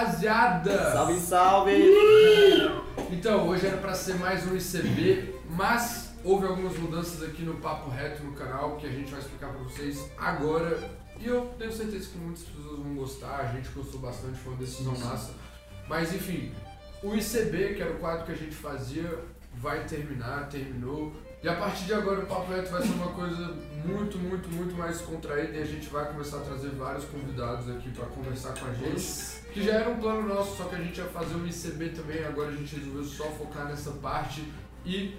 rapaziada! Salve, salve! Então, hoje era pra ser mais um ICB, mas houve algumas mudanças aqui no Papo Reto no canal que a gente vai explicar pra vocês agora. E eu tenho certeza que muitas pessoas vão gostar, a gente gostou bastante, foi uma decisão massa. Mas enfim, o ICB, que era o quadro que a gente fazia, vai terminar, terminou. E a partir de agora o Papo Reto vai ser uma coisa muito, muito, muito mais contraída e a gente vai começar a trazer vários convidados aqui pra conversar com a gente. Que já era um plano nosso, só que a gente ia fazer o ICB também, agora a gente resolveu só focar nessa parte e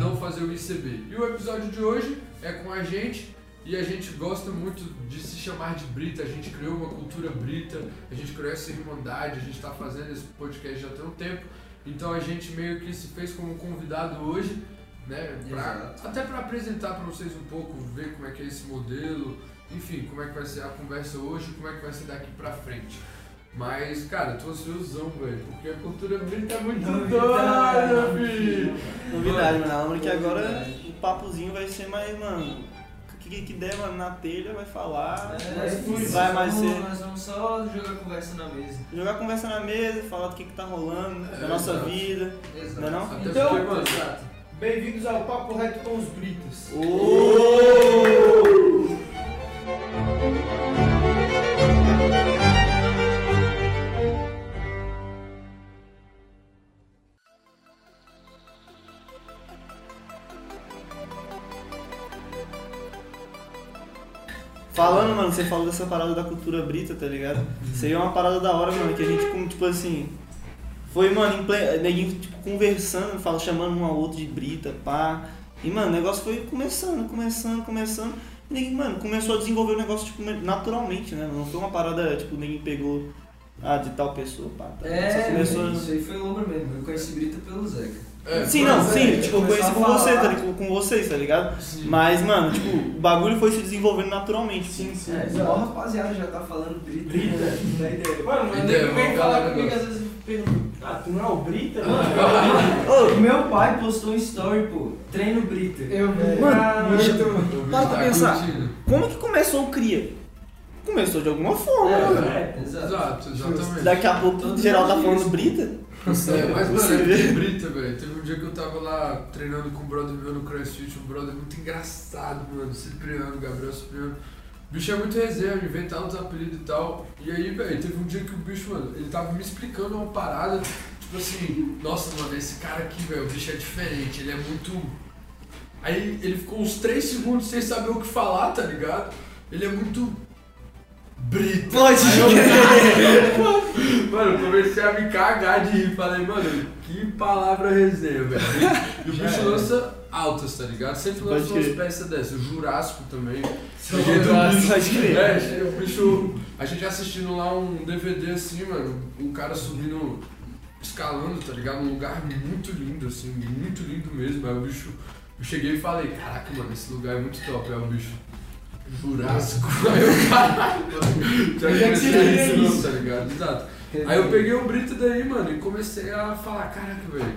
não fazer o ICB. E o episódio de hoje é com a gente e a gente gosta muito de se chamar de Brita, a gente criou uma cultura Brita, a gente criou essa irmandade, a gente está fazendo esse podcast já tem um tempo, então a gente meio que se fez como convidado hoje, né? pra- até para apresentar para vocês um pouco, ver como é que é esse modelo, enfim, como é que vai ser a conversa hoje, como é que vai ser daqui pra frente. Mas, cara, eu tô ansiosão, velho, porque a cultura Brita é muito Novidade. doida, filho! Novidade, mano. Lembra que agora o papozinho vai ser mais, mano. O que, que der mano, na telha vai falar. É, Mas vai mais vamos- ser. Nós vamos só jogar conversa na mesa. Jogar conversa na mesa, falar do que, que tá rolando, É, da nossa exato. vida. Exato. Não é não? Até Então. Bem-vindos ao Papo Reto com os Britas. Falando, você falou dessa parada da cultura brita, tá ligado? Isso aí é uma parada da hora, mano, que a gente, tipo assim. Foi, mano, ple... neguinho, tipo, conversando, fala, chamando um ao outro de brita, pá. E, mano, o negócio foi começando, começando, começando. E, neguinho, mano, começou a desenvolver o negócio, tipo, naturalmente, né? Não foi uma parada, tipo, ninguém pegou, ah, de tal pessoa, pá. Tá. Só É, começou... isso aí foi lombra mesmo. Eu conheci Brita pelo Zeca. É, Sim, não, é, sim, tipo, eu conheci a com você, tá ligado? Com vocês, tá ligado? sim. Mas, mano, tipo, o bagulho foi se desenvolvendo naturalmente. Sim, sim. É, exato. igual a rapaziada já tá falando Brita. Brita. Não dá ideia. Mano, mas ele vem vamos falar comigo, às vezes eu pergunto, ah, tu não é o Brita? Ô, meu pai postou um story, pô. Treino Brita. Eu vi. Mano, ah, deixa- muito... Para pra Tá pensar. curtindo. Como que começou o Cria? Começou de alguma forma, É, mano. É, Exato. Exato, exatamente. Daqui a pouco Todo geral tá falando. Brita. É, mas, mano, é muito brita, velho. Teve um dia que eu tava lá treinando com um brother meu no CrossFit, um brother muito engraçado, mano. Cipriano, Gabriel Cipriano. O bicho é muito reserva, inventar uns apelidos e tal. E aí, velho, teve um dia que o bicho, mano, ele tava me explicando uma parada, tipo assim, nossa, mano, esse cara aqui, velho, o bicho é diferente, ele é muito. Aí ele ficou uns 3 segundos sem saber o que falar, tá ligado? Ele é muito. Brita. Pode eu-. Mano, eu comecei a me cagar de rir. Falei, mano, que palavra resenha, velho. E o bicho lança altas, tá ligado? Sempre Pode lança umas peças dessas. O Jurássico também. Pode Cheguei do bicho. crer. É, o bicho. A gente assistindo lá um DVD assim, mano. Um cara subindo, escalando, tá ligado? Um lugar muito lindo, assim, muito lindo mesmo. Aí o bicho. Eu cheguei e falei, caraca, mano, esse lugar é muito top. Aí o bicho. Jurássico. Aí eu, caralho, mano. Já é vê isso, tá ligado? Exato. Aí eu peguei o Brito daí, mano, e comecei a falar, caraca, velho,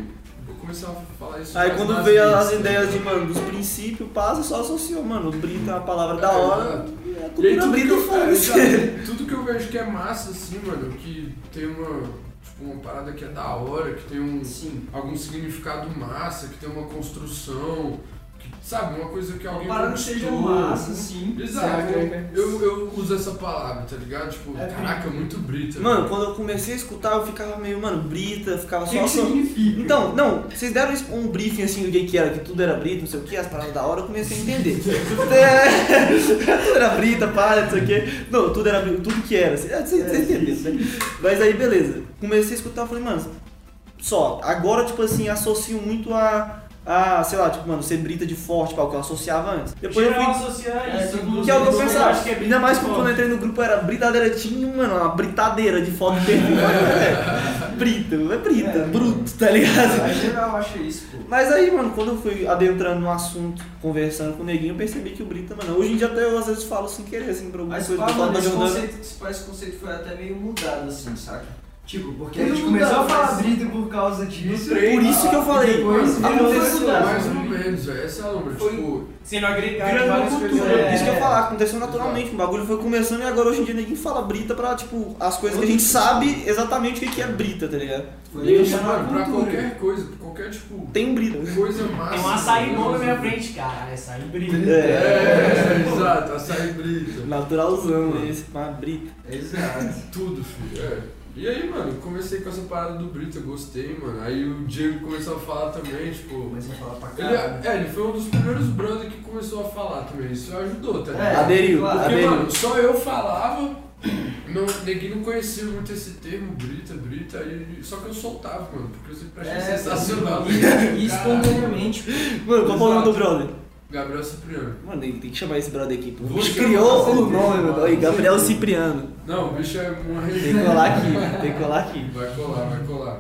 vou começar a falar isso. Aí quando veio as ideias de, ligado? mano, dos princípios, passa, só associou, mano. Brita é uma palavra da É, hora. exato. E a E aí, cultura tudo, que brita eu, é, foda-se. tudo que eu vejo que é massa, assim, mano, que tem uma, tipo, uma parada que é da hora, que tem um, Sim. algum significado massa, que tem uma construção, sabe, uma coisa que alguém parada que seja massa, sim. Exato, agrega. eu, eu uso essa palavra, tá ligado? Tipo, É caraca, muito brita. Mano, quando eu comecei a escutar, eu ficava meio, mano, Brita, ficava O só. que, que só- significa? Então, não, vocês deram um briefing assim do que que era, que tudo era brita, não sei o que, as paradas da hora, eu comecei a entender. É, tudo era brita, para, não sei o que. Não, tudo era brita, tudo que era, vocês vocês É, entenderam, sim, né? Mas aí, beleza. Comecei a escutar, eu falei, mano, só, agora, tipo assim, associo muito a, a sei lá, tipo, mano, ser brita de forte, o que eu associava antes. Depois eu Geral fui associar É, isso. mundo que é o que eu pensava. que é Ainda mais que quando eu entrei no grupo era britadeira, tinha, mano, uma britadeira de foto perfil. é, brita, é brita, É. bruto, tá ligado? A geral acha isso, pô. Mas aí, mano, quando eu fui adentrando no assunto, conversando com o neguinho, eu percebi que o Brita, mano, hoje em dia até eu às vezes falo sem querer, assim, pra alguma Mas coisa eu mano, da esse conceito, esse foi até meio mudado, assim, saca? Tipo, porque a gente começou a falar brita por causa disso. Por isso que eu falei. Depois virou. Mais ou menos, velho. Essa é a. Foi- Tipo, Sendo agregado várias coisas. é. isso que eu ia falar, aconteceu naturalmente, o bagulho foi começando e agora hoje em dia ninguém fala brita pra, tipo, as coisas que a gente sabe exatamente o que que é brita, tá ligado? Foi isso, mano, uma pra qualquer coisa, qualquer, tipo, Tem brita. coisa massa. Tem um açaí bom na minha frente, cara. Açaí brita. É, exato, açaí brita. Naturalzão esse, pá, brita. Exato. Tudo, filho. É. E aí, mano, comecei com essa parada do Brita, gostei, mano. Aí o Diego começou a falar também, tipo. Comecei a falar pra Ele, caralho. é, ele foi um dos primeiros brother que começou a falar também. Isso ajudou, tá ligado? É, Aderiu, claro. Porque, aderiu. mano, só eu falava, não, ninguém não conhecia muito esse termo, Brita, Brita, aí, só que eu soltava, mano, porque eu sempre achei É, sensacional. E, e espontaneamente. Mano, qual é o nome do brother? Gabriel Cipriano. Mano, tem tem que chamar esse brother aqui. O bicho criou o nome, mano. Aí, Gabriel Cipriano. Não, o bicho é uma Tem que colar aqui, tem que colar aqui. Vai colar, vai colar.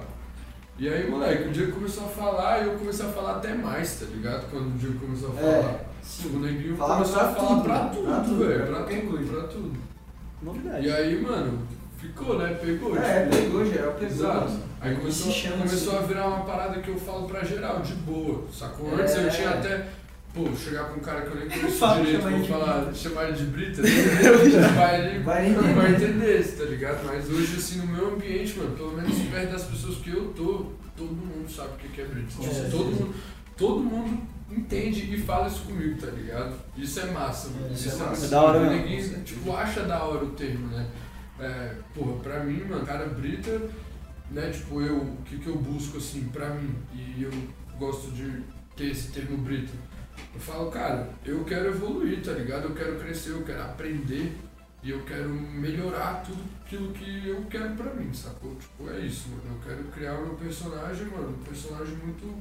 E aí, moleque, o Diego começou a falar e eu comecei a falar até mais, tá ligado? Quando o Diego começou a É, falar. Tipo, o neguinho Falava começou a falar tudo, pra tudo, Pra tudo, velho. pra tudo, pra tudo. Novidade. E aí, mano, ficou, né? Pegou. É, tipo, pegou, geral pegou. Exato. Aí começou, começou assim. a virar uma parada que eu falo pra geral, de boa, sacou? Antes É. eu tinha até, pô, chegar com um cara que eu nem conheço Fala, direito, vou falar, chamar ele de Brita, ele vai, ele Vai entender. vai entender tá ligado? Mas hoje, assim, no meu ambiente, mano, pelo menos perto das pessoas que eu tô, todo mundo sabe o que é Brita. Tipo, É, todo, mundo, todo mundo entende e fala isso comigo, tá ligado? Isso é massa, mano. Isso, isso é é massa. É da hora mesmo. neguinho, tipo, acha da hora o termo, né? É, porra, pra mim, mano, cara Brita, né, tipo, eu, o que que eu busco, assim, pra mim, e eu gosto de ter esse termo Brita. Eu falo, cara, eu quero evoluir, tá ligado? Eu quero crescer, eu quero aprender e eu quero melhorar tudo aquilo que eu quero pra mim, sacou? Tipo, é isso, mano. Eu quero criar o meu personagem, mano, um personagem muito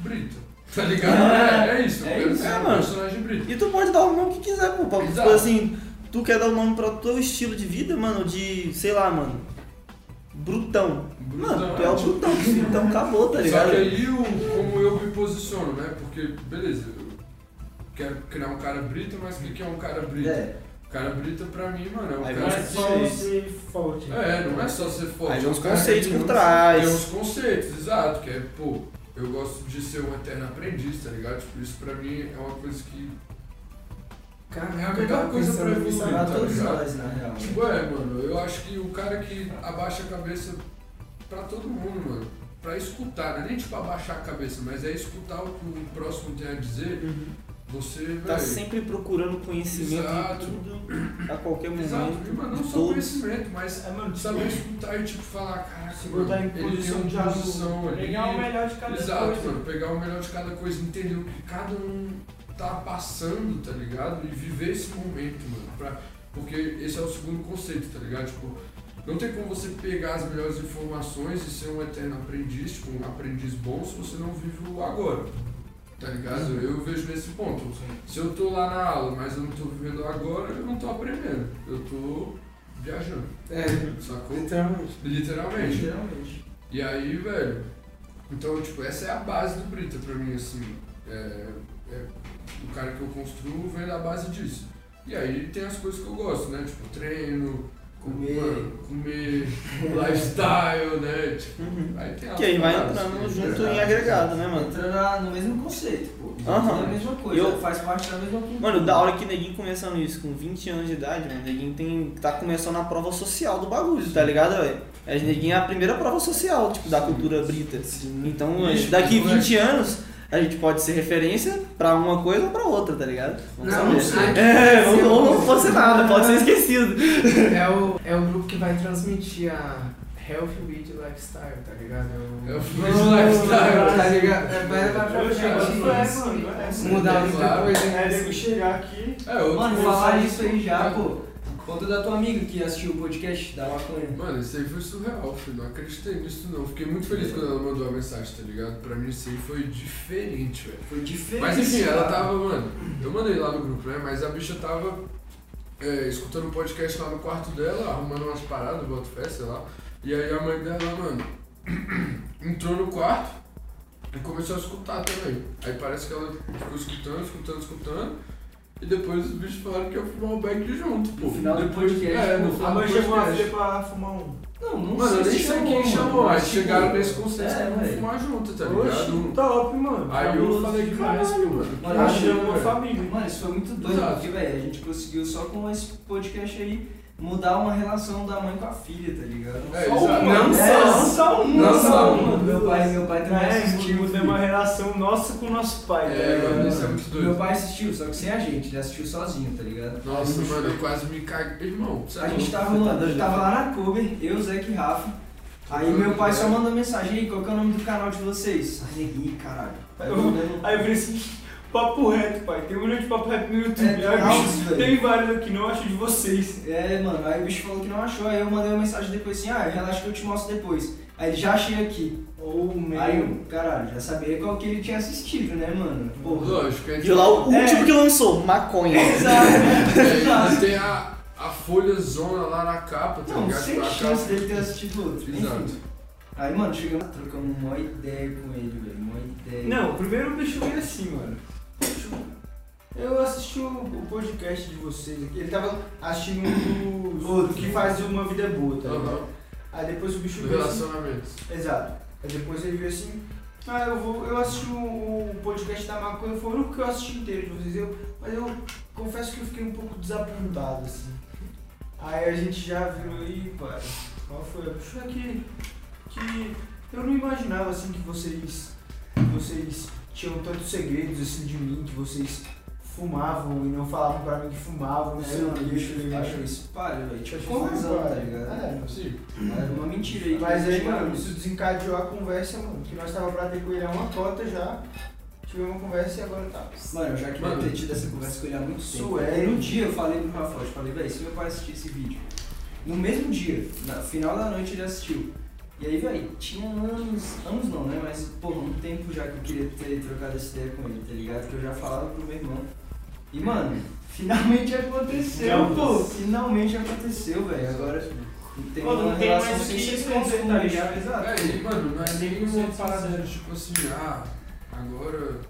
Brita. Tá ligado? É, é isso, eu É quero isso, ser é, um mano. personagem Brita. E tu pode dar o nome que quiser, pô. pra- Tipo assim, tu quer dar o nome pra teu estilo de vida, mano, de, sei lá, mano. Brutão. Mano, tu é o tipo, brutão, então acabou, tá Só ligado? que aí, o, como eu me posiciono, né? Porque, beleza, eu quero criar um cara brita, mas o que que é um cara brita? É, Cara brita pra mim, mano, é um Aí cara vai é só ser forte. É, não é só ser forte. Aí é um uns conceitos por tem trás. Tem uns conceitos, exato, que é, pô, eu gosto de ser um eterno aprendiz, tá ligado? Tipo, isso pra mim é uma coisa que... Cara, É a melhor coisa pra evoluir, tá todos ligado? nós, na real. Tipo, é, mano, eu acho que o cara que abaixa a cabeça pra todo mundo, mano, pra escutar, não é nem tipo abaixar a cabeça, mas é escutar o que o próximo tem a dizer, você, velho. Tá sempre procurando conhecimento Exato. em tudo, a qualquer momento. Exato, mano, não só todos. conhecimento, mas É, mano, saber escutar e tipo falar, caraca, se mano, botar em ele tem posição uma de posição ali. pegar o melhor de cada Exato, coisa. mano, pegar o melhor de cada coisa, entender o que cada um tá passando, tá ligado? E viver esse momento, mano. Pra, porque esse é o segundo conceito, tá ligado? Tipo, não tem como você pegar as melhores informações e ser um eterno aprendiz, tipo, um aprendiz bom se você não vive o agora. Tá ligado? Eu vejo nesse ponto. Se eu tô lá na aula, mas eu não tô vivendo agora, eu não tô aprendendo. Eu tô viajando. É, Sacou? literalmente. Literalmente. Literalmente. E aí, velho, então, tipo, essa é a base do Brita pra mim, assim. É, é- o cara que eu construo vem da base disso. E aí tem as coisas que eu gosto, né? Tipo, treino, Comer. comer, lifestyle, né? Tipo, Uhum. aí tem Que aí vai entrando que- junto Exato, em agregado, né, mano? Entra na- no mesmo conceito, pô. Aham. É a mesma coisa, Eu- faz parte da mesma cultura. Mano, da hora que neguinho começando isso, com 20 anos de idade, mano, neguinho tem, tá começando a prova social do bagulho, tá ligado, velho? É, neguinho é a primeira prova social, tipo, da cultura brita. Então, Ixi, daqui moleque. 20 anos, a gente pode ser referência pra uma coisa ou pra outra, tá ligado? Vamos Não, saber. É, ou não pode ser nada, pode ser esquecido. É o, é o grupo que vai transmitir a Health with Lifestyle, tá ligado? É o- É o Food Lifestyle. Tá ligado? É, vai levar pra é. Mudar muita coisa. É, né? nego chegar aqui. É, outro Mano, falar isso aí já, pô. Conta da tua amiga que assistiu o podcast da maconha. Mano, isso aí foi surreal, filho. Não acreditei nisso não. Fiquei muito feliz quando ela mandou a mensagem, tá ligado? Pra mim isso aí foi diferente, velho. Foi diferente. Mas enfim, ela tava, mano, eu mandei lá no grupo, né? Mas a bicha tava é, escutando um podcast lá no quarto dela, arrumando umas paradas, boto fé, sei lá. E aí a mãe dela, mano, entrou no quarto e começou a escutar também. Aí parece que ela ficou escutando, escutando, escutando. E depois os bichos falaram que ia fumar o back junto, pô. No final do depois, podcast, É, no final A do mãe chamou a filha pra fumar um. Não, não Mano, eu sei nem se sei quem mano, chamou, mas tipo, chegaram nesse consenso é, que vamos velho. fumar junto, tá ligado? top, mano. Aí eu falei, demais, caralho, pô. mano. Mano, Eu eu uma velho. família. Mano, isso foi muito doido, Exato. porque, velho, a gente conseguiu só com esse podcast aí mudar uma relação da mãe com a filha, tá ligado? É, só uma, Não né? só, não só um, Não não só só um. um. Meu pai, meu pai também É, assistiu. mudou uma relação nossa com o nosso pai, tá É, ligado? mano, isso é muito Meu doido. pai assistiu, só que sem a gente, ele assistiu sozinho, tá ligado? Nossa, mano, eu quase me caguei. Irmão, A é gente tava, mano, a gente tava lá na cover, eu, Zeca e Rafa. Aí meu pai só mandou mensagem, aí, qual que é o nome do canal de vocês? Aí, caralho. Aí eu Aí eu falei assim, papo reto, pai. Tem um milhão de papo reto no YouTube. É, Aí, tem bicho, tem vários aqui, não acho de vocês. É, mano, aí o bicho falou que não achou, aí eu mandei uma mensagem depois assim, ah, relaxa que eu te mostro depois. Aí ele já achei aqui. Ou meio. Aí eu, caralho, já sabia qual que ele tinha assistido, né, mano? Porra. Lógico, é Viu lá o É. último que lançou, maconha. Exato, É, exato. e tem a, a folha zona lá na capa, tá Não, ligado? sem A chance capa- dele ter assistido outro. Enfim. Exato. Aí, mano, chegamos, trocamos uma ideia com ele, velho, uma ideia. Não, primeiro o bicho veio assim, mano. Eu assisti o, o podcast de vocês aqui. Ele tava assistindo um dos Outro. que faz uma vida boa, tá ligado? Aham. Aí depois o bicho Do veio assim. relacionamento. Exato. Aí depois ele veio assim. Ah, eu vou. Eu assisti o, o podcast da maconha, foi o único que eu assisti inteiro de vocês. Eu, mas eu confesso que eu fiquei um pouco desapontado, assim. Aí a gente já virou aí, pai. Qual foi? Puxa que. que eu não imaginava assim que vocês. que vocês tinham tantos segredos assim de mim, que vocês fumavam e não falavam pra mim que fumavam, não É, sei o que, ligado? achou isso palha, velho. Tipo, Como, confusão, tá ligado? É. Sim. Era uma mentira aí. que Mas aí, mano, isso desencadeou a conversa, mano. Que nós tava pra ter com ele há uma cota já. Tivemos uma conversa e agora tá. Mano, eu já queria Mano. ter tido essa conversa com ele há muito tempo. Sué. No dia eu falei pro Rafael, eu falei, velho, se meu pai assistir esse vídeo, no mesmo dia, no final da noite ele assistiu. E aí, velho, tinha anos, anos não, né? Mas, porra, um tempo já que eu queria ter trocado essa ideia com ele, tá ligado? Que eu já falava pro meu irmão. E, mano, finalmente aconteceu, Não, pô. Finalmente aconteceu, velho. Agora tem Pô, não uma tem relação mais o sem que se esconder, tá tá ligado? Exato. É, e, mano, não é nem uma 100% parada tipo assim, ah, agora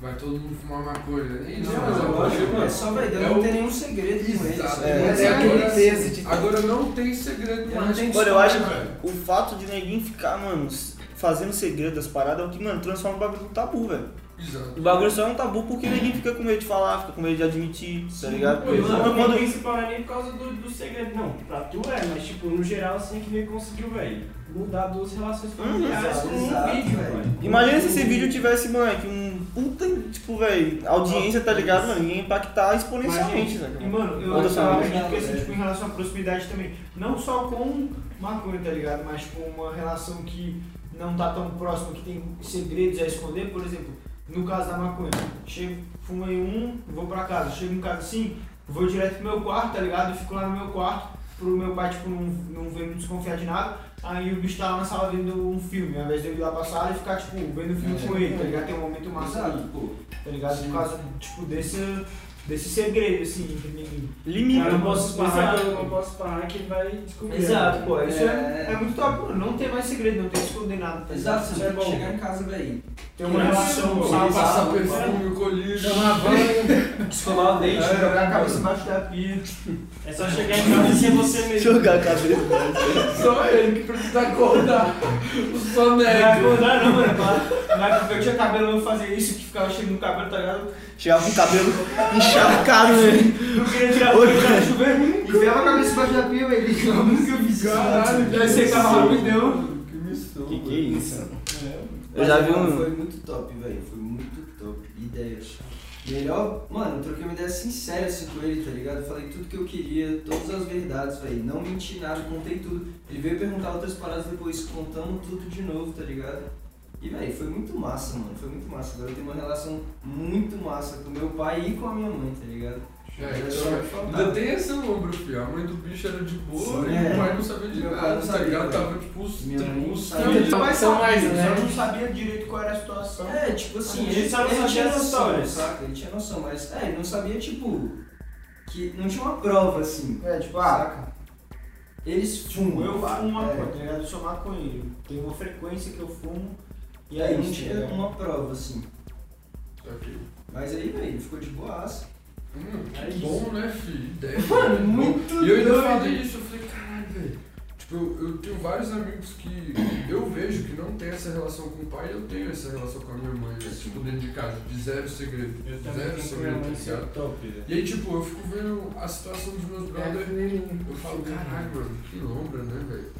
vai todo mundo fumar maconha. Nem isso, Não, mas mas é lógico, é mano, só, velho, é não tem nenhum segredo com ele. Exato. sabe? É, Mas é agora- aquele peso de- Agora não tem segredo Eu mais. Mano, eu acho que o fato de ninguém ficar, mano, fazendo segredo das paradas é o que, mano, transforma o bagulho num tabu, velho. Exato. O bagulho só é um tabu porque ninguém fica com medo de falar, fica com medo de admitir, tá ligado? Pô, mano, Quando- o quando- não é nem por causa do, do segredo, não. Pra tu é, mas tipo, no geral assim que meio conseguiu, velho, mudar duas relações familiares exato, com um vídeo, velho. Imagina se esse vídeo tivesse, moleque, um puta, tipo, velho, audiência, tá ligado, mano? Ia impactar exponencialmente, né? E mano, eu, acredito que assim, É. tipo, em relação à proximidade também, não só com maconha, tá ligado? Mas com uma relação que não tá tão próxima, que tem segredos a esconder, por exemplo, no caso da maconha, chego, fumei um, vou pra casa, chego em casa assim, vou direto pro meu quarto, tá ligado? Eu fico lá no meu quarto, pro meu pai, tipo, não, não ver, não desconfiar de nada, aí o bicho tá lá na sala vendo um filme, ao invés de eu ir lá pra sala e ficar, tipo, vendo um filme É. com ele, tá ligado? Tem um momento massa ali, pô. tá ligado? Sim. Por causa, tipo, desse, desse segredo, assim, entre ninguém. Limita. Eu não posso Exato. parar, eu não posso parar que ele vai descobrir. Exato, pô. Isso é, É. é muito top, mano. Não tem mais segredo, não tem que esconder nada. tá? Exato, Isso você é que bom. chegar em casa, velho. Tem uma relação, pô, sabe? Passar perfume, o colírio. Chamar banho, escovar o dente, É, jogar a cabeça embaixo da pia. É só chegar em casa e ser você mesmo. Jogar a cabeça. Só ele que precisa acordar o Não vai soneco. acordar não, mano. Pra- Na época que eu tinha cabelo, eu fazia isso, que ficava cheio no cabelo, tá ligado? Chegava com o cabelo encharcado, né? Não queria tirar o pra chover, enfiava a cabeça embaixo da pia, velho. Eu nunca fiz isso. Caralho, Aí secava rapidão. Que missão. Que que é isso? É. Eu já vi um. Foi muito top, velho. Foi muito top. Ideias. Melhor, mano, eu troquei uma ideia sincera assim com ele, tá ligado? Eu falei tudo que eu queria, todas as verdades, velho. Não menti nada, contei tudo. Ele veio perguntar outras paradas depois, contamos tudo de novo, tá ligado? E, velho, foi muito massa, mano. Foi muito massa. Agora eu tenho uma relação muito massa com meu pai e com a minha mãe, tá ligado? É, então, só ainda tem esse lombro, filho. A mãe do bicho era de boa Sim, e é. o pai não sabia de Meu pai nada, não tá sabia, ligado? Tava tipo os Minha mãe sabia. Meu pai sabia, né? só não sabia direito qual era a situação. É, tipo assim, Ele ele, só não ele tinha noção, histórias. saca? Ele tinha noção, mas é, ele não sabia, tipo, que não tinha uma prova, assim. É, tipo, ah, Eles fumam. eu fumo uma é. coisa, tá ligado? Eu sou maconheiro. Tem uma frequência que eu fumo. E aí, aí não tinha ligado? uma prova, assim. Ok. Mas aí, velho, ficou de boaça. Hum, É que isso. bom, né, filho? Ideia. Mano, muito E eu ainda falei isso, eu falei, caralho, velho. Tipo, eu, eu tenho vários amigos que eu vejo que não tem essa relação com o pai e eu tenho essa relação com a minha mãe, né? tipo, dentro de casa, de zero segredo. Eu Zero segredo, tá é ligado? top, velho. E aí, tipo, eu fico vendo a situação dos meus É, brothers. filhinho. Eu falo, caralho, mano, que lombra, né, velho?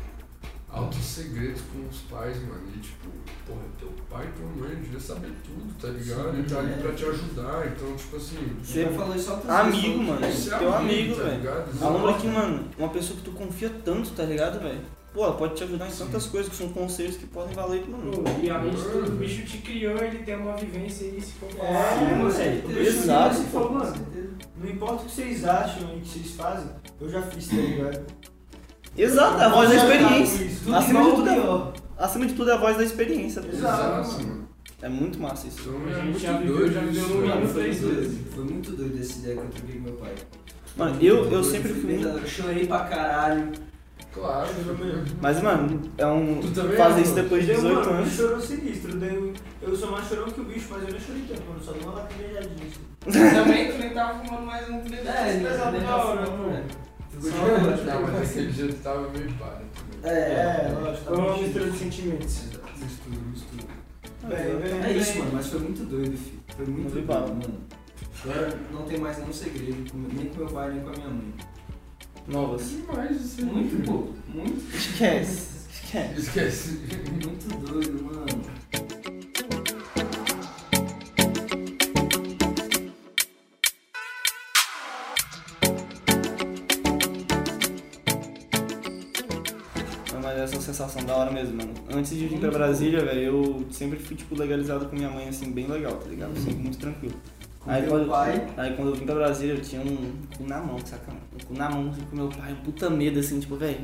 Altos segredos com os pais, mano. E tipo, porra, teu pai e tua mãe devia saber tudo, tá ligado? Sim, e tá ali é. pra te ajudar. Então, tipo assim. Você falou isso outras Amigo, mano. é teu amigo, tá velho. ligado? A lombra que, mano, uma pessoa que tu confia tanto, tá ligado, velho? Pô, ela pode te ajudar em tantas coisas que são conselhos que podem valer, mano. Pô, E além de tudo, o bicho te criou, ele tem uma vivência e se for É, falar, mano, velho. Exato, pô. falou, mano, não importa o que vocês acham e o que vocês fazem, eu já fiz, tá ligado? Exato, é a voz da experiência. Tudo Acima de tudo é-. Acima de tudo é a voz da experiência. Exato, mano. É muito massa isso. Então A é gente muito já doido já viveu isso, no mano. mínimo Foi três muito vezes. doido. Foi muito doido essa ideia que eu troquei com meu pai. Mano, eu, eu Doido, sempre fui. Eu chorei pra caralho. Claro, Mas, mano, é um. Tu também Fazer é, isso depois de Deu, 18 mano, anos. chorou sinistro. Deu, eu sou mais chorão que o bicho, mas eu não chorei tanto, mano. Só dei uma lacrimejadinha. assim. Também, tu nem tava fumando mais um nem É, ele pesado né? Não, mas aquele dia tu tava meio para também. É, lógico. Foi uma mistura de sentimentos. Mistura, mistura. Bem, bem, É isso, mano, mas foi muito doido, filho. Foi muito doido, mano. Agora não tem mais nenhum segredo, nem com meu pai, nem com a minha mãe. Novas. Demais isso aí. Muito, pô. Muito, Esquece. Esquece. Esquece. muito doido, mano. Sensação da hora mesmo, mano. Antes de vir pra Brasília, velho, eu sempre fui, tipo, legalizado com minha mãe, assim, bem legal, tá ligado? Sempre muito tranquilo. Com Aí meu quando, pai. aí quando eu vim pra Brasília, eu tinha um cu na mão, saca? Um cu na mão, assim, com meu pai, um puta medo, assim, tipo, velho,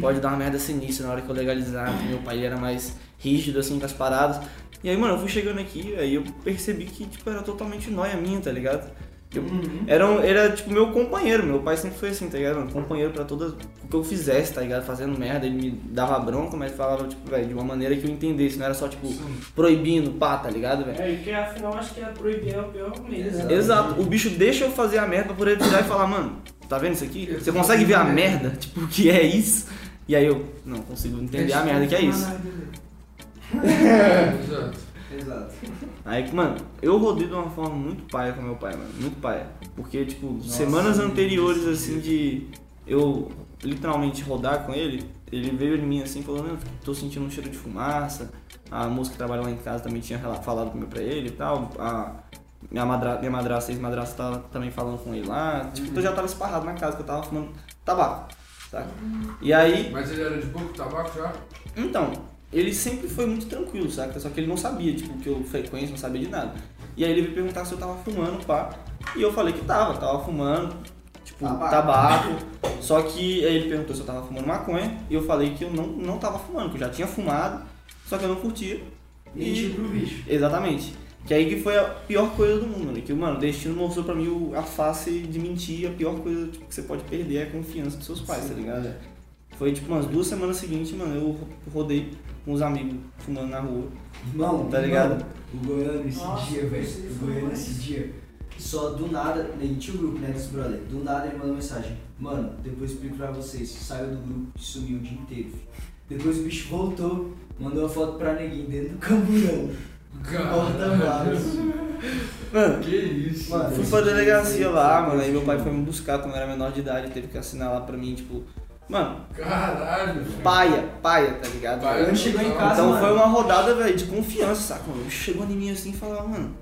pode dar uma merda sinistra na hora que eu legalizar, porque meu pai era mais rígido, assim, com as paradas. E aí, mano, eu fui chegando aqui, aí eu percebi que, tipo, era totalmente nóia minha, tá ligado? Eu, Uhum. era, era, tipo, meu companheiro. Meu pai sempre foi assim, tá ligado? Um companheiro pra todas o que eu fizesse, tá ligado? Fazendo merda, ele me dava bronca, mas falava, tipo, velho, de uma maneira que eu entendesse. Não era só, tipo, proibindo, pá, tá ligado, velho? É, e que afinal acho que a proibir é o pior meio, né? Exato. O bicho deixa eu fazer a merda pra poder virar e falar, mano, tá vendo isso aqui? Você consegue ver a merda? Tipo, o que é isso? E aí eu, não, consigo entender a merda que é isso. Exato. Exato. Aí, mano, eu rodei de uma forma muito paia com meu pai, mano. Muito paia. Porque, tipo, Nossa, semanas anteriores, assim, de eu literalmente rodar com ele, ele veio em mim assim e falou, meu, tô sentindo um cheiro de fumaça. A moça que trabalha lá em casa também tinha falado comigo pra ele e tal. A minha, madra minha madrasta, ex-madrasta, tava também falando com ele lá. Tipo, eu já tava esparrado na casa, que eu tava fumando tabaco, sabe? E aí, Mas ele era de boa com tabaco já? então, ele sempre foi muito tranquilo, saca? Só que ele não sabia, tipo, que eu frequência, não sabia de nada. E aí ele veio perguntar se eu tava fumando, pá. E eu falei que tava, tava fumando, tipo, Tabaco. tabaco. Só que aí ele perguntou se eu tava fumando maconha. E eu falei que eu não, não tava fumando, que eu já tinha fumado, só que eu não curtia. Mentir pro bicho. Exatamente. Que aí que foi a pior coisa do mundo, né? Que, mano, o destino mostrou pra mim o- a face de mentir. A pior coisa tipo, que você pode perder é a confiança dos seus pais, tá ligado? Foi tipo umas duas semanas seguintes, mano, eu rodei com os amigos fumando na rua. Irmão, Tá ligado? irmão, O Goiano esse Nossa, dia, velho. O Goiano esse dia. Só do nada, ele tinha o grupo, né, desse brother. Do nada ele mandou mensagem. Mano, depois eu explico pra vocês. Saiu do grupo e sumiu o dia inteiro, filho. Depois o bicho voltou, mandou uma foto pra neguinho dentro do camburão. Porta-malas. Mano, Que isso? Mano, fui pra delegacia lá, mano. Aí meu pai foi me buscar quando eu era menor de idade, teve que assinar lá pra mim, tipo. Mano, Caralho, paia, paia, tá ligado? Paia Quando chegou em casa, Então mano. foi uma rodada, velho, de confiança, saca? Mano, chegou em mim assim e falava, mano.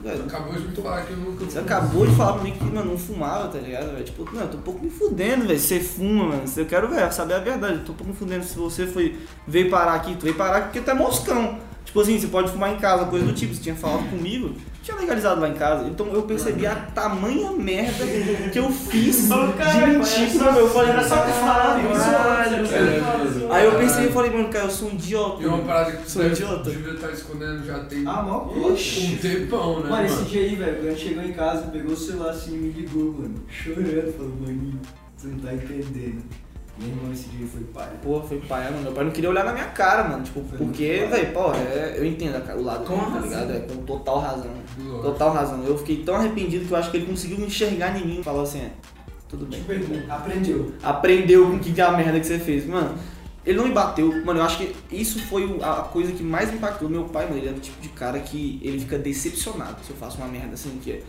Velho, Acabou de me falar que eu nunca. Você acabou de falar pra mim que, mano, não fumava, tá ligado, velho? Tipo, não, eu tô um pouco me fudendo, velho. Você fuma, mano. Eu quero, velho, saber a verdade. Eu tô um pouco me fudendo. Se você foi, veio parar aqui, tu veio parar aqui porque é moscão. Tipo assim, você pode fumar em casa, coisa do tipo. Você tinha falado comigo, tinha legalizado lá em casa. Então eu percebi a tamanha merda que eu fiz de cara, mentir era pro meu. Eu falei, era só falar, caralho, isso, isso. Aí eu pensei, eu falei, mano, cara, eu sou um idiota. E uma parada que idiota. devia estar escondendo já tem Ah, mal um tempão, né? Mano, esse dia aí, velho, quando chegou em casa, pegou o celular assim e me ligou, mano. Chorando, falou, maninho, você não tá entendendo. Meu irmão esse dia foi pai. Pô, foi pai, mano. Meu pai não queria olhar na minha cara, mano. Tipo, Foi porque, velho, pô, é, eu entendo o lado Com dele, tá ligado? É com total razão. Lógico. Total razão. Eu fiquei tão arrependido que eu acho que ele conseguiu me enxergar em mim e falou assim, é, tudo bem. Pergunto, aprendeu. Aprendeu com que é a merda que você fez. Mano, ele não me bateu. Mano, eu acho que isso foi a coisa que mais impactou. Meu pai, mano, ele é o tipo de cara que ele fica decepcionado se eu faço uma merda assim, que é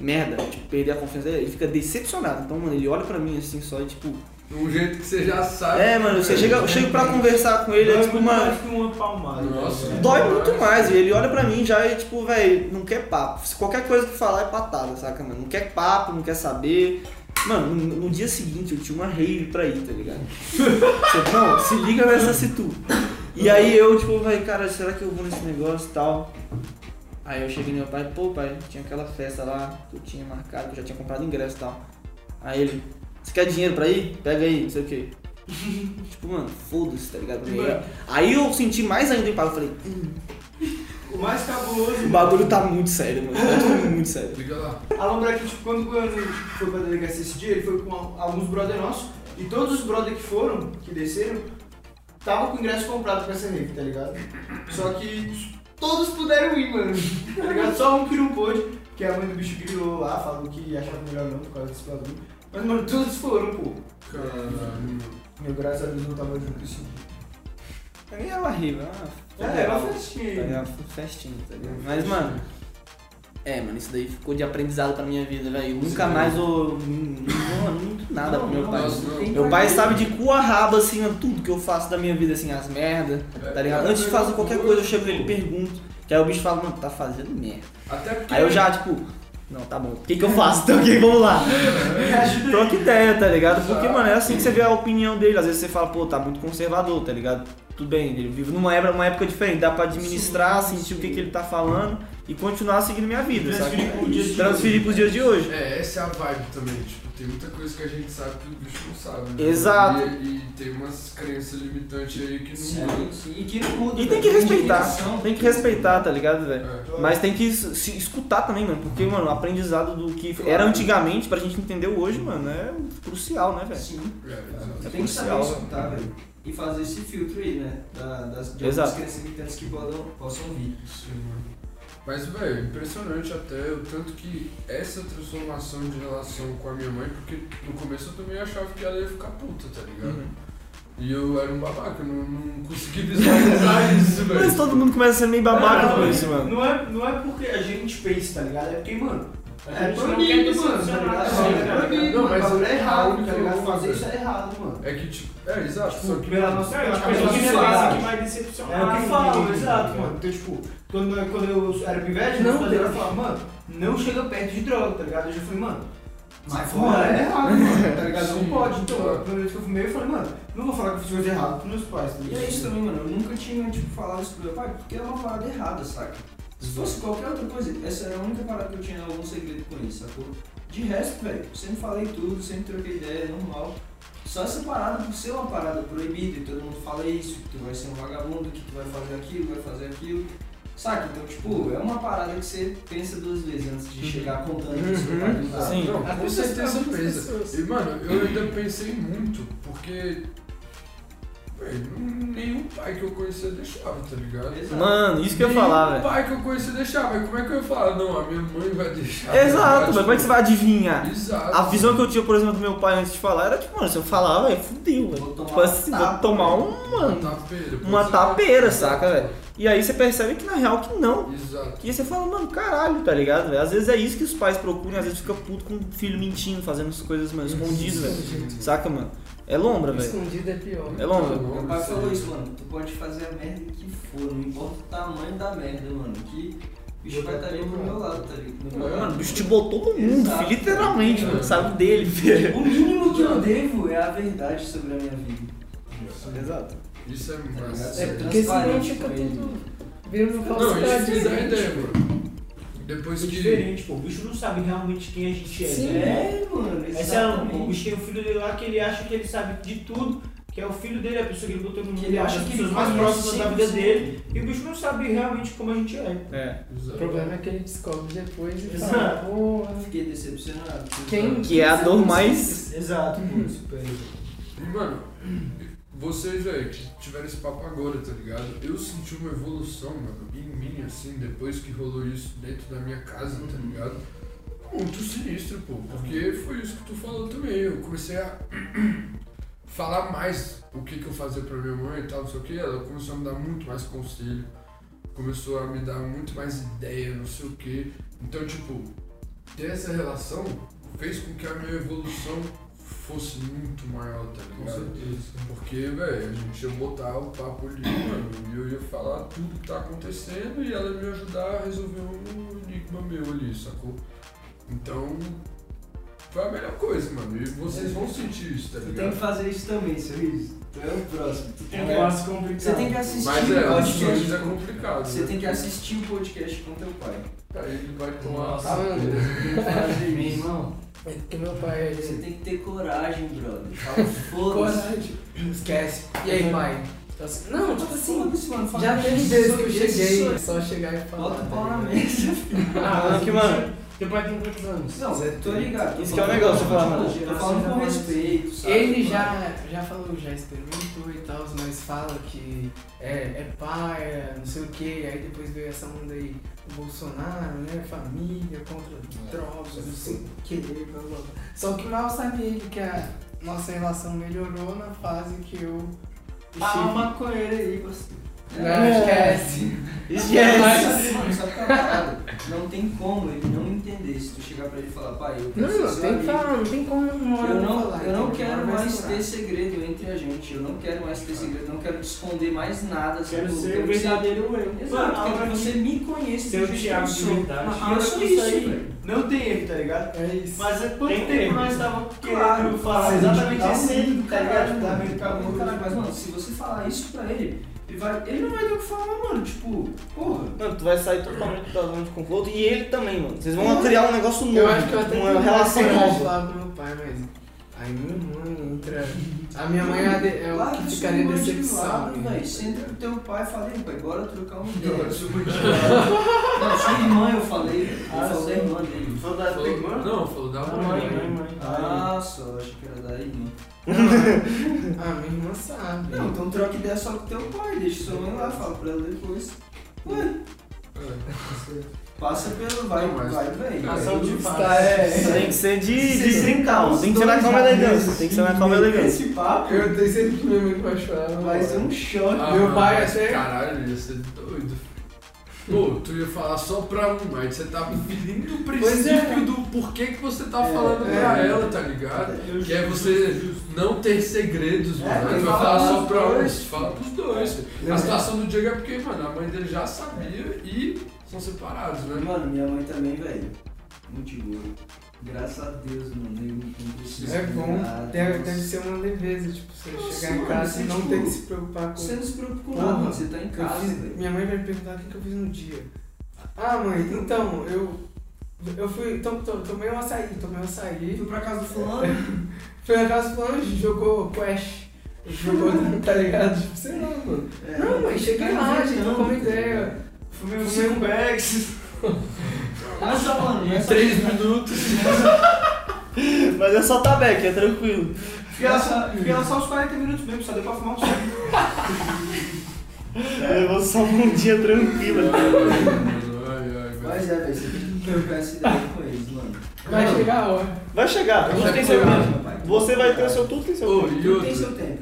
merda, tipo, perder a confiança dele, ele fica decepcionado. Então, mano, ele olha pra mim assim só e tipo. Um jeito que você já sabe. É, mano, você chega, eu chego pra conversar com ele, é Dói tipo, muito mano. mais que uma palmada. Nossa. né? Dói muito mais, e ele olha pra mim já e tipo, velho, não quer papo. Se qualquer coisa que falar é patada, saca, mano? Não quer papo, não quer saber. Mano, no, no dia seguinte eu tinha uma rave pra ir, tá ligado? Você, não, se liga nessa situ. E aí eu, tipo, velho, cara, será que eu vou nesse negócio e tal? Aí eu cheguei no meu pai, pô, pai, tinha aquela festa lá que eu tinha marcado, que eu já tinha comprado ingresso e tal. Aí ele, você quer dinheiro pra ir? Pega aí, não sei o quê. tipo, mano, foda-se, tá ligado? Mano, Aí eu senti mais ainda o impacto, eu falei, hum, O mais cabuloso. o bagulho tá muito sério, mano. Tá muito sério. Liga lá. A lembrar que tipo, quando o Guano foi pra delegacia esse dia, ele foi com a- alguns brother nossos. E todos os brother que foram, que desceram, estavam com o ingresso comprado pra essa rave, tá ligado? Só que todos puderam ir, mano. Tá ligado? Só um que não pôde, que a mãe do bicho grilou lá, falou que achava melhor não por causa desse bagulho. Mas, mano, todos foram, pô. Caralho. Meu, graças a Deus não tava junto esse dia. Pra mim é uma riva, É, era uma festinha. É uma festinha, tá ligado? Mas, mano. É, mano, isso daí ficou de aprendizado pra minha vida, velho. Nunca Sim. mais eu. Não, não minto nada pro meu pai. nossa, não. Meu pai sabe de cu a rabo, assim, tudo que eu faço da minha vida, assim, as merdas, tá ligado? Antes de fazer qualquer coisa, eu chego nele e pergunto. Que aí o bicho fala, mano, tá fazendo merda. Até porque. Aí eu já, tipo, não, tá bom. O que que eu faço? Então, ok, vamos lá. Troca ideia, tá ligado? Porque, mano, é assim que você vê a opinião dele. Às vezes você fala, pô, tá muito conservador, tá ligado? Tudo bem, ele vive numa época, uma época diferente. Dá pra administrar, sentir o que, que ele tá falando e continuar seguindo minha vida, sabe? Transferir pro dia Transferir pros dias de hoje. É, essa é a vibe também. Tipo, tem muita coisa que a gente sabe que o bicho não sabe. Né? Exato. E, e tem umas crenças limitantes aí que não Sim, mudam. sim, e que não muda. E tem que respeitar. Tem que respeitar, tá ligado, velho? É. Mas tem que se escutar também, mano. Porque, mano, o aprendizado do que era antigamente pra gente entender hoje, mano, é crucial, né, velho? Sim. É, exato. Tem que saber crucial, escutar, velho. E fazer esse filtro aí, né? Da, das de Exato. limitantes que podam, possam vir. Sim, mano. Mas, velho, impressionante até o tanto que essa transformação de relação com a minha mãe, porque no começo eu também achava que ela ia ficar puta, tá ligado? Uhum. E eu era um babaca, eu não, não consegui visualizar isso, velho. Mas todo mundo começa a ser meio babaca com não, isso, mano. Não é, não é porque a gente pensa, tá ligado? É porque, mano, é proibido, mano, tá É né, proibido, Não, mas o é é errado, tá que ligado? Fazer isso é errado, mano. É que, tipo, é, exato, Tipo, só que... pela nossa É, tipo, a a gente nossa pensa sociedade. que vai decepcionar. É o que falam, ninguém, exato, né? mano. Então, tipo, quando, quando eu era pivete, Não, eu falava, mano, não chega perto de droga, tá ligado? Eu já falei, mano, sai fora, é errado, mano, tá ligado? Não pode. Então, a primeira vez que eu fumei, eu falei, mano, não vou falar que eu fiz coisa errada pros meus pais, tá E é isso também, mano. Eu nunca tinha, tipo, falado isso pro meu pai, porque era uma parada errada, saca? Se fosse qualquer outra coisa, essa era a única parada que eu tinha algum segredo com isso, sacou? De resto, velho, sempre falei tudo, sempre troquei ideia, normal. Só essa parada por ser uma parada proibida e todo mundo fala isso, que tu vai ser um vagabundo, que tu vai fazer aquilo, vai fazer aquilo. Saca? Então, tipo, é uma parada que você pensa duas vezes antes de chegar contando isso pai do cara. Sim. Não, com pra certeza. E, mano, eu ainda pensei muito, porque... Nenhum pai que eu conhecia deixava, tá ligado? Exato. Mano, isso que eu ia Nenhum falar, velho. pai que eu conhecia deixava, mas como é que eu ia falar? Não, a minha mãe vai deixar. Exato, Tipo, mas como é que você vai adivinhar? Exato. A visão que eu tinha, por exemplo, do meu pai antes de falar era tipo, mano, se eu falar, velho, fudeu, velho. Tipo assim, uma vou tomar um, mano, tapeira. uma é. tapeira, saca, velho? E aí você percebe que na real que não. Exato. E aí você fala, mano, caralho, tá ligado, velho? Às vezes é isso que os pais procuram, às vezes fica puto com o filho mentindo, fazendo as coisas, mano, escondido, velho. Saca, mano? É lombra, velho. Escondido é pior. É lombra. Meu pai falou isso, mano. Tu pode fazer a merda que for, não importa o tamanho da merda, mano. Que o bicho vai estar ali pro meu lado, tá ligado? Do meu Mano, o bicho te botou no mundo, Exato. filho, literalmente, mano. Sabe dele, velho. O mínimo que eu devo é a verdade sobre a minha vida. Exato. Isso é ligado? massa. É porque senão transparente fica tudo. Vira uma Não, falsidade. isso me dá né? ideia, mano. Depois É que. diferente, pô. O bicho não sabe realmente quem a gente é. Sim. né? É, mano, Esse é um, o bicho tem um filho dele lá que ele acha que ele sabe de tudo, que é o filho dele, a pessoa que ele botou no mundo. Que ele acha as que pessoas ele mais próximas da vida 100%. dele. E o bicho não sabe realmente como a gente é. É. O Exato. problema é que ele descobre depois e fala, porra. Fiquei decepcionado. Quem Que é a dor mais. Exato, pô. Super. Mano, vocês, velho, que tiveram esse papo agora, tá ligado? Eu senti uma evolução, mano, em mim, assim, depois que rolou isso dentro da minha casa, tá ligado? Muito sinistro, pô, porque foi isso que tu falou também. Eu comecei a falar mais o que, que eu fazia pra minha mãe e tal, não sei o que. Ela começou a me dar muito mais conselho, começou a me dar muito mais ideia, não sei o que. Então, tipo, ter essa relação fez com que a minha evolução fosse muito maior, tá Com ligado? certeza. Porque, velho, a gente ia botar o papo ali, mano, e eu ia falar tudo que tá acontecendo e ela ia me ajudar a resolver um enigma meu ali, sacou? Então, foi a melhor coisa, mano. E vocês vão sentir isso, tá Tu tem ligado? que fazer isso também, Sorriso. Tu é o próximo. Tu tem É um passo complicado. Você tem que assistir Mas o é, podcast. é complicado. Você né? tem que assistir o podcast com teu pai. Aí ele vai tomar. Nossa. Tá vendo? Meu irmão, É porque meu pai, você ele... tem que ter coragem, brother. Fala, foda-se. Coragem. Esquece. E aí, pai? Tá assim- Não, tipo assim, Foda-se, mano. Fala já teve vezes que eu cheguei, é só chegar e falar. Bota o tá pau na mesa. Ah, que, mano, Teu pai tem quantos anos? Não, tô ligado. Isso que é o negócio, você fala, mano. Tô falando com respeito, sabe? Ele já, já falou, já experimentou e tal, mas fala que é, é pai, é não sei o que, aí depois veio essa onda aí do Bolsonaro, né? Família contra drogas, não sei o que, blá blá blá. Só que mal sabe ele que a nossa relação melhorou na fase que eu. Ah, uma maconheira aí, você. Não, esquece. esquece. Mas, mano, sabe qual é parada? Não tem como ele não entender se tu chegar pra ele e falar, pai, eu Não, preciso não, tem que falar, não tem como uma hora Eu não, falar. eu não quero mais ter segredo entre a gente. Eu não quero mais ter segredo. Eu não quero te esconder mais nada. Quero sabe? ser Eu o quero que você- verdadeiro eu. Exato, Mano, quero que pra você me conheça Ser do o jeito que Thiago eu de sou. eu hora sou que isso, aí, velho. Não tem erro, tá ligado? É isso. Mas é quanto Tem tempo erro. nós Claro, querendo falar sim, exatamente esse medo do tá ligado? caralho. Mas, mano, se você falar isso pra ele, ele, vai, ele não vai ter o que falar, mano. Tipo, porra. Mano, tu vai sair totalmente da zona de conforto e ele também, mano. Vocês vão criar um negócio novo, Eu acho que eu até uma relação nova. falar com meu pai, mas aí minha mãe entra. A minha mãe é, a de- é o Larga que o ficaria decepção. lado, né? velho. Senta com teu pai e fala, "Ei, pai, bora trocar eu vou te Não, sua irmã eu falei. Ah, falou da sim. irmã dele. Falou da irmã? Não, falou da mãe. mãe, mãe, Ah, só, achei que era da irmã. Ah, minha irmã sabe. Não, então troca ideia só com teu pai, deixa sua mãe lá, fala pra ela depois. Ué, É. passa pelo vai, Não, mas- vai, velho. Ação de fato. é. Tem que ser de, de calma, os tem que ser na calma e elegância. mesa, Tem que ser na calma elegância. Esse papo Eu tenho sempre que minha mãe vai chorar. vai ser um choque. Ah, Meu pai mas até- Caralho, ia ser doido. Pô, tu ia falar só pra um, mas você tá ferindo o Pois princípio é. do porquê que você tá É, falando é. pra ela, tá ligado? Que é você não ter segredos, É, mano. Tu vai falar só pra um, fala pros dois. A situação do Diego é porque, mano, a mãe dele já sabia e são separados, né? Mano, minha mãe também, velho. Muito boa. Graças a Deus, mano. Eu não preciso É bom, deve, deve ser uma leveza, tipo, você Nossa, chegar em casa você, e não tipo, ter que se preocupar com. Você não se preocupa com nada, mano. Você tá em casa, fiz- minha mãe vai me perguntar o que, que eu fiz no dia. Ah, mãe, então, eu. Eu fui. To, to, tomei um açaí, tomei um açaí. Fui pra casa do fulano. Fui na casa do fulano, jogou Quest. Jogou, tá ligado? Tipo, sei lá, mano. É, Não, mas cheguei lá, gente trocou uma tá ideia. Fumei Fumei 5 um- bags. Mas só, mano, é Em só- três minutos. Mas é só tá back, é tranquilo. Fiquei lá, só, fiquei lá só uns 40 minutos mesmo, só deu pra fumar um saco. Levou só um dia tranquilo. Ai, ai, velho. Mas é, velho, você tem que trocar essa ideia com eles, mano. Vai chegar a hora. Vai chegar, você tem seu tempo. Você vai ter o seu tudo, tem seu tempo. Tudo tem seu tempo.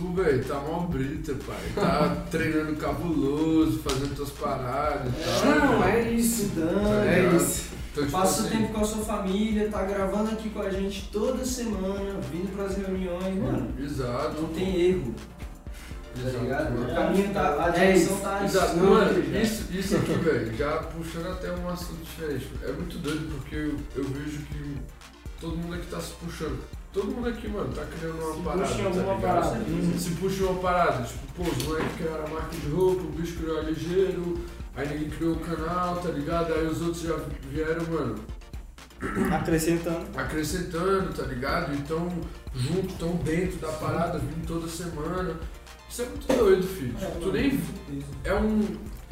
Tu, velho, tá mó brita, pai. Tá treinando cabuloso, fazendo tuas paradas e tal. Não, é isso. Estudando. É ligado? isso. Então, tipo Passa assim, tempo com a sua família, tá gravando aqui com a gente toda semana, vindo pras reuniões, mano. Exato. Não tem erro, tá exato, ligado? mano. O caminho tá. A É direção isso. tá Exato, mano, isso, isso aqui, velho, já puxando até um assunto diferente. É muito doido porque eu, eu vejo que todo mundo aqui tá se puxando. Todo mundo aqui, mano, tá criando uma Se parada. puxa em tá alguma ligado? parada. Se- Se puxa uma parada. Tipo, pô, os moleques criaram a marca de roupa, o bicho criou a ligeiro, aí ninguém criou o canal, tá ligado? Aí os outros já vieram, mano, Acrescentando. acrescentando, tá ligado? Então, junto, tão dentro da parada, vindo toda semana. Isso é muito doido, filho. Tipo, tu nem. É um.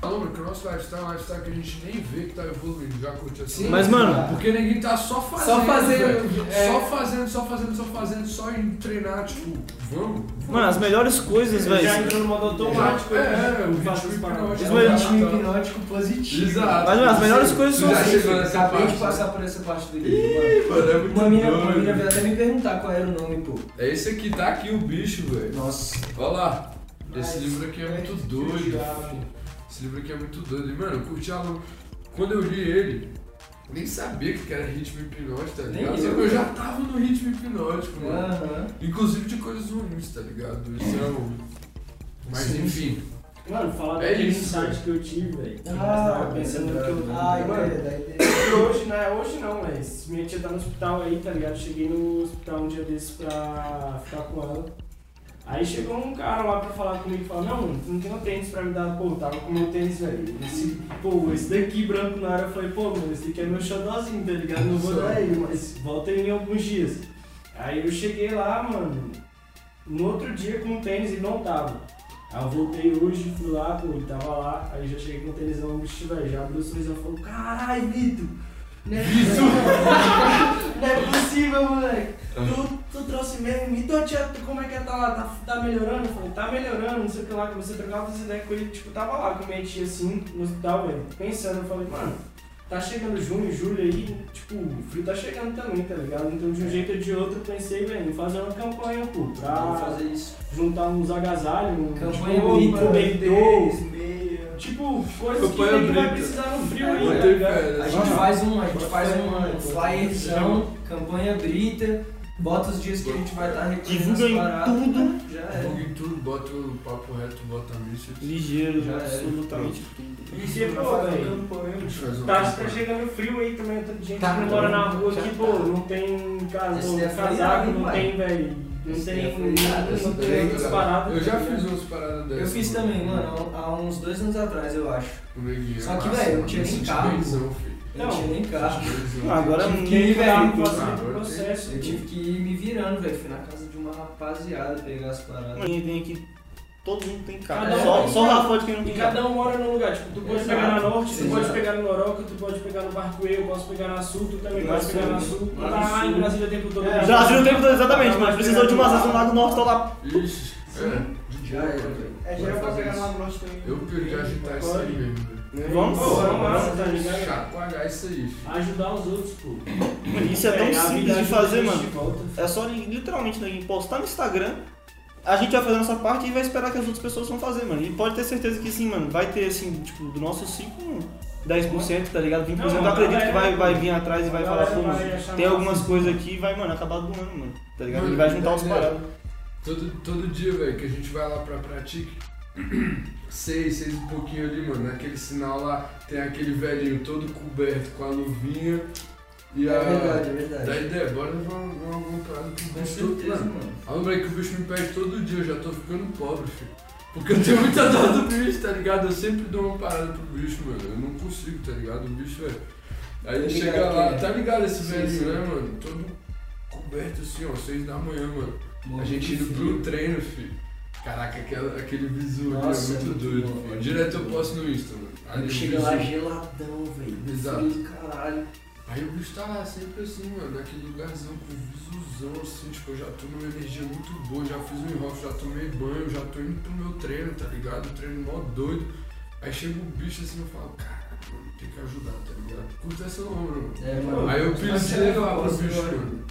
Lembra que o nosso lifestyle é um lifestyle que a gente nem vê que tá evoluindo, já curtiu essa Sim. Mas, mano, Porque ninguém tá só fazendo. Só fazendo, é. Só fazendo, só fazendo, só fazendo, só em treinar, tipo, vamos. vamos. mano, as melhores coisas, Já velho. entrou no modo automático. É, né? é, o Faz ritmo hipnótico. Melhores- Ritmo hipnótico positivo. Exato. Mas, mano, as melhores coisas são já assim. Acabei de passar por essa parte do livro, Mano, é mano. muito Uma mina veio até me perguntar qual era o nome, pô. É esse aqui, tá aqui o bicho, velho. Nossa. Olha lá. Esse livro aqui é é muito que doido. Esse livro aqui é muito doido. E, mano, eu curti a Quando eu li ele, nem sabia que era ritmo hipnótico, tá Nem ligado? eu. Só que eu já tava no ritmo hipnótico, mano. Inclusive de coisas ruins, tá ligado? Isso é um... Mas Sim, enfim. Mano, falar É daquele insight que eu tive, velho. Ah, Mas tava pensando no que eu. Ai, mano, E hoje, né? Hoje não, mas minha tia tá no hospital aí, tá ligado? Cheguei no hospital um dia desses pra ficar com ela. Aí chegou um cara lá pra falar comigo e falou, não, não tem um tênis pra me dar, pô, tava com o meu tênis, velho. Esse, pô, esse daqui branco na área, eu falei, pô, mano, esse daqui é meu xodózinho, tá ligado? Não vou dar ele, mas volta em alguns dias. Aí eu cheguei lá, mano, no outro dia com o tênis e não tava. Aí eu voltei hoje, fui lá, pô, ele tava lá, aí já cheguei com o tênisão, bicho, velho, já abriu o sorrisão e falou, caralho, Vitor! Né? Não é possível, moleque. Tu, tu trouxe mesmo. Então, tia, tu- como é que tá lá? Tá, tá melhorando? Eu falei, tá melhorando, não sei o que lá. Comecei a trocar outras ideias com ele. Tipo, tava lá com minha tia assim, no hospital, velho. Pensando, eu falei, mano, tá chegando junho, julho aí. Tipo, o frio tá chegando também, tá ligado? Então, de um jeito ou de outro, eu pensei, velho, em fazer uma campanha, pô, pra fazer isso. juntar uns agasalhos, um Campanha tipo, cobertor. Tipo, coisas que ninguém vai precisar no frio É, aí, tá ligado? A gente faz um, a gente faz um uma- flyerzão, campanha brita, bota os dias que a gente vai estar recolhendo Divulga as em paradas. tudo. Já é. Divulga em tudo, bota o papo reto, bota a missa. Ligeiro, Já absolutamente tudo. E se, pô, velho, A gente faz uma Tá, tá campanha. chegando frio aí também, tem gente Tá, que não mora na rua já que, tá. pô, não tem casaco, não pai. tem, velho, não tem, não, irado, Essa não tem é outras paradas. Eu já tá fiz umas paradas dessas. Eu fiz também, mano, há uns dois anos atrás, eu acho. Só que, velho, eu não tinha nem carro. Eu Não. tinha nem carro. Ah, agora Tive que ninguém ir, velho. processo. Eu tive que ir me virando, velho. Fui na casa de uma rapaziada pegar as paradas. Ninguém tem aqui. Todo mundo tem carro. um Só, só o. Rafael de quem não E tem carro. cada um mora num lugar, tipo, tu pode Exato. pegar na Norte, tu Exato. pode pegar no Noroca, tu pode pegar no Barcoê, eu posso pegar na Sul, tu também pode pegar na Sul. Tu tá lá em Brasília o tempo todo. É, Já viu o tempo todo, exatamente, mas precisou de umas vezes um lado norte, tá lá. Ixi, é. Já velho. É, já pra pegar no norte também. Eu perdi agitar isso aí mesmo, velho. Vamos? Pô, vamos lá, tá ligado? Isso aí, filho. Ajudar os outros, pô. Mano, Isso é tão simples de fazer, mano. de volta. É só literalmente né, postar no Instagram. A gente vai fazer a nossa parte e vai esperar que as outras pessoas vão fazer, mano. E pode ter certeza que sim, mano. Vai ter, assim, tipo, do nosso ciclo, 10%, tá ligado? 20% Não, eu acredito que vai, vai vir atrás e vai falar, pô, tem algumas coisas aqui e vai, mano, acabar doando, mano. Tá ligado? Mano, E vai juntar os é, paradas. Todo, todo dia, velho, que a gente vai lá pra Pratique, seis, seis e pouquinho ali, mano, naquele sinal lá, tem aquele velhinho todo coberto com a luvinha e a... É verdade, é verdade. Dá ideia, bora levar uma, alguma parada Com bicho todo, certeza, mano. mano. Ah, lembrei que o bicho me pede todo dia, eu já tô ficando pobre, filho. Porque eu tenho muita dor do bicho, tá ligado? Eu sempre dou uma parada pro bicho, mano. Eu não consigo, tá ligado? O bicho, velho. Aí ele Tá chega lá, é? tá ligado esse velhinho, né, mano? Todo coberto assim, ó, seis da manhã, mano. A gente indo pro treino, filho. Caraca, aquela, aquele visual é muito é muito doido, bom, filho. velho. Direto eu posto no Insta, mano. O chega lá geladão, velho. Exato. Frio caralho. Aí o bicho tá lá sempre assim, mano, naquele lugarzão com visuzão, assim, tipo, eu já tô numa energia muito boa, já fiz um enroque, já tomei banho, já tô indo pro meu treino, tá ligado? Treino mó doido. Aí chega um bicho assim, eu falo, caralho, mano, tem que ajudar, tá ligado? Curta essa ombro, mano. É, mano. Aí eu pensei é levar pro bicho, mano.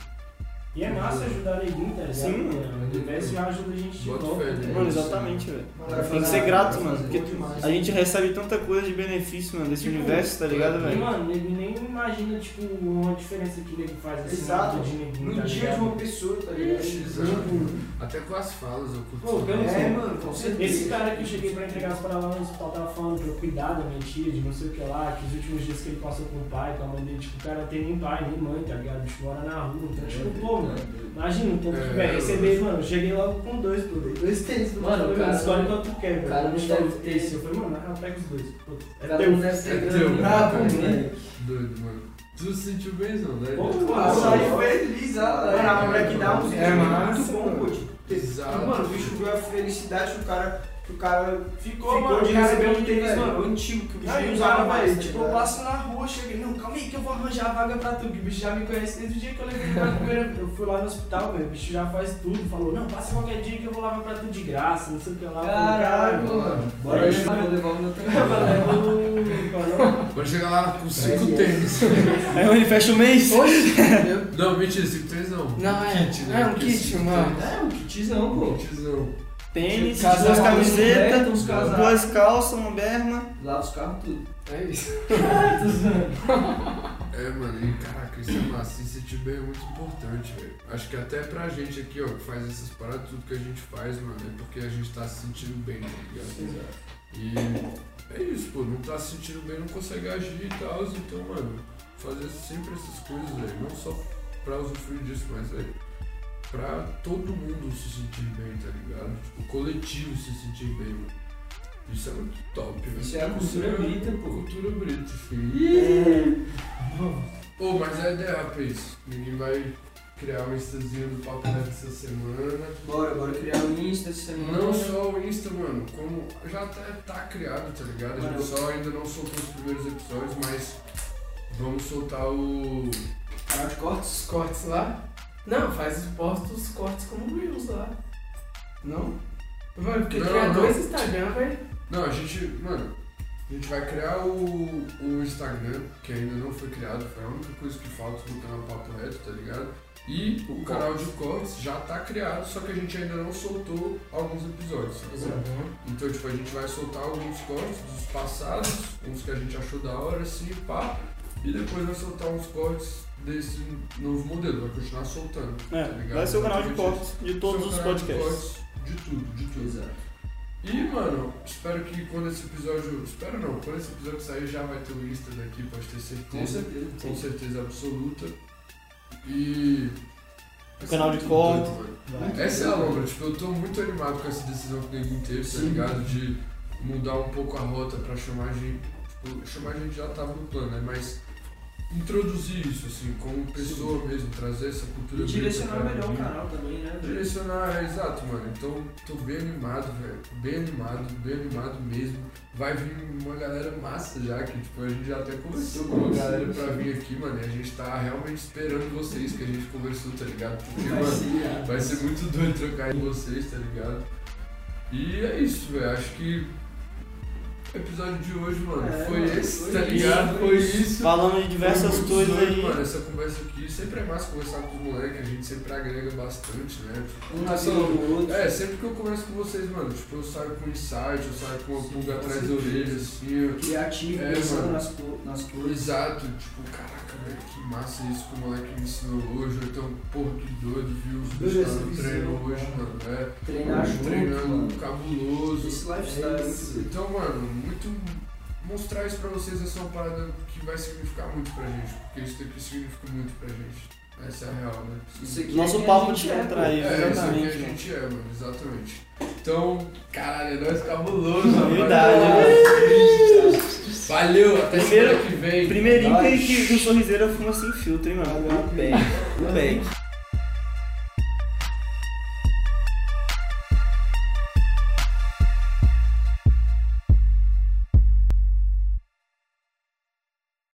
E é massa ajudar neguinho, tá ligado? Sim, mano. O universo ajuda a gente de Bota volta. fé, né? né? Mano, exatamente, velho. Tem que ser grato, mano. Porque a gente recebe tanta coisa de benefício, mano, desse Tipo, universo, tá ligado, E, velho? mano, nego nem imagina, tipo, uma diferença que o nego faz assim Exato. de neguinho, No tá dia ligado? de uma pessoa, tá ligado? Ixi, exato. Até com as falas eu curto. Pô, eu não É, sei. mano, com certeza. Esse cara que eu cheguei pra entregar as paradas lá no hospital tava falando pra eu cuidar da minha tia, de não sei o que lá, que os últimos dias que ele passou com o pai, com a mãe dele, tipo, o cara não tem nem pai, nem mãe, tá ligado? Tipo, mora na rua, então, tipo, pô, mano, imagina É, que vai eu- receber, mano, eu cheguei logo com dois, dei dois tênis do Mano, mano, cara- escolhe quanto tu quer, o cara velho. não Escolhe deve ter-. Eu falei, mano, na real, pega os dois. É cara teu. não deve ter É teu, brabo, né? moleque. Doido, mano. Tu se sentiu benzão, né? Pô, Pô, Ah, saí feliz, ela. é, Mano, a mulher que dá uns é muito bom, pô. tipo, Exato. Mano, o bicho viu a felicidade que o cara que o cara Ficou, ficou mano, de o cara receber um veio, tênis, mano, antigo, que o bicho o usava mais, tá tipo, eu passo na rua, cheguei, não, calma aí que eu vou arranjar a vaga pra tu, que o bicho já me conhece desde o dia que eu levei ele pra primeira Eu fui lá no hospital, velho, o bicho já faz tudo, falou, não, passa qualquer dia que eu vou lavar pra tu de graça, não sei o que lá. Eu Caralho, mano. Bora Aí, levar, vou levar o meu. Eu "Ô, Bora chegar lá com cinco tênis. Aí onde fecha o mês. Oxe, eu- Não, mentira, cinco tênis não. Não, é. Kit, né? É um kit, mano. tênis- É, um kitzão, pô. Kitzão. Tênis, Casal, duas camisetas, duas calças, uma berma. Lava os carros, tudo. É isso. É, mano, e caraca, isso é massa. Se sentir bem é muito importante, velho. Acho que até pra gente aqui, ó, que faz essas paradas, tudo que a gente faz, mano, é porque a gente tá se sentindo bem, tá ligado? E é isso, pô, não tá se sentindo bem, não consegue agir e tal, então, mano, fazer sempre essas coisas, velho, não só pra usufruir disso, mas, velho, pra todo mundo se sentir bem, tá ligado? Tipo, o coletivo se sentir bem, mano. Isso é muito top, velho. Isso é a cultura brita, pô. Cultura brita, filho. Pô, mas a ideia, rapaz, ninguém vai criar um instazinho do Papo Reto essa semana. Bora, bora criar o Insta essa semana. Não só o Insta, mano, como já até tá criado, tá ligado? A gente Mano. só ainda não soltou os primeiros episódios, mas vamos soltar o. Canal de cortes. Cortes lá? Não, faz os posta os cortes como Reels lá. Não? Mano, porque Não, criar não. dois Instagram, velho. Não, a gente, mano, a gente vai criar o, o Instagram, que ainda não foi criado, foi a única coisa que falta no canal Papo Reto, tá ligado? E o canal de cortes já tá criado, só que a gente ainda não soltou alguns episódios, sacou? Então, tipo, a gente vai soltar alguns cortes dos passados, uns que a gente achou da hora, assim, pá, e depois vai soltar uns cortes desse novo modelo, vai continuar soltando. É, tá ligado? vai ser o canal de Exatamente cortes de todos os canal de podcasts. cortes De tudo, de tudo. Exato. E, mano, espero que quando esse episódio. Espero não, quando esse episódio sair já vai ter o Insta daqui, pode ter Com certeza. certeza. Com certeza absoluta. E. O canal de corte. Essa é a lombra, tipo, eu tô muito animado com essa decisão que o Neguinho teve, tá ligado? De mudar um pouco a rota pra chamar a gente. Tipo, chamar a gente já tava no plano, né? Mas introduzir isso, assim, como pessoa mesmo, trazer essa cultura E direcionar melhor o canal também, né? Direcionar, é exato, mano. Então tô bem animado, velho. Bem animado, bem animado mesmo. Vai vir uma galera massa já, que tipo, a gente já até conversou com uma galera pra vir aqui, mano. E a gente tá realmente esperando vocês que a gente conversou, tá ligado? Porque, Vai mano, ser irado. vai ser muito doido trocar com vocês, tá ligado? E é isso, velho. Acho que o episódio de hoje, mano, É, foi mano, esse, foi tá ligado? foi Foi isso. Falando de diversas coisas aí. Mano, essa conversa aqui sempre é massa conversar com os moleques, a gente sempre agrega bastante, né? Tipo, Um na vida do outro. é, sempre que eu converso com vocês, mano, tipo, eu saio com insight, eu saio com uma pulga atrás da orelha, assim, eu... Criativo, É, pensando mano. nas, co- nas coisas. Exato, tipo, caraca, velho, que massa isso que o moleque me ensinou hoje, então, porra, que doido, viu os bichos no visão, treino hoje, cara. mano, é, Treinar junto, treinando mano. cabuloso. Esse lifestyle é muito doido. Então, mano, muito. Mostrar isso pra vocês essa é uma parada que vai significar muito pra gente, porque isso daqui significa muito pra gente. Essa é a real, né? Isso aqui Nosso é papo gente é, pô. descontraído, É, isso aqui a mano. gente é, mano, exatamente. Então, caralho, é nós cabuloso, rapaz. Verdade, Valeu, até Primeiro- semana que vem. Primeirinho que, que o sorriseira fuma sem filtro, hein, mano. No back. No back.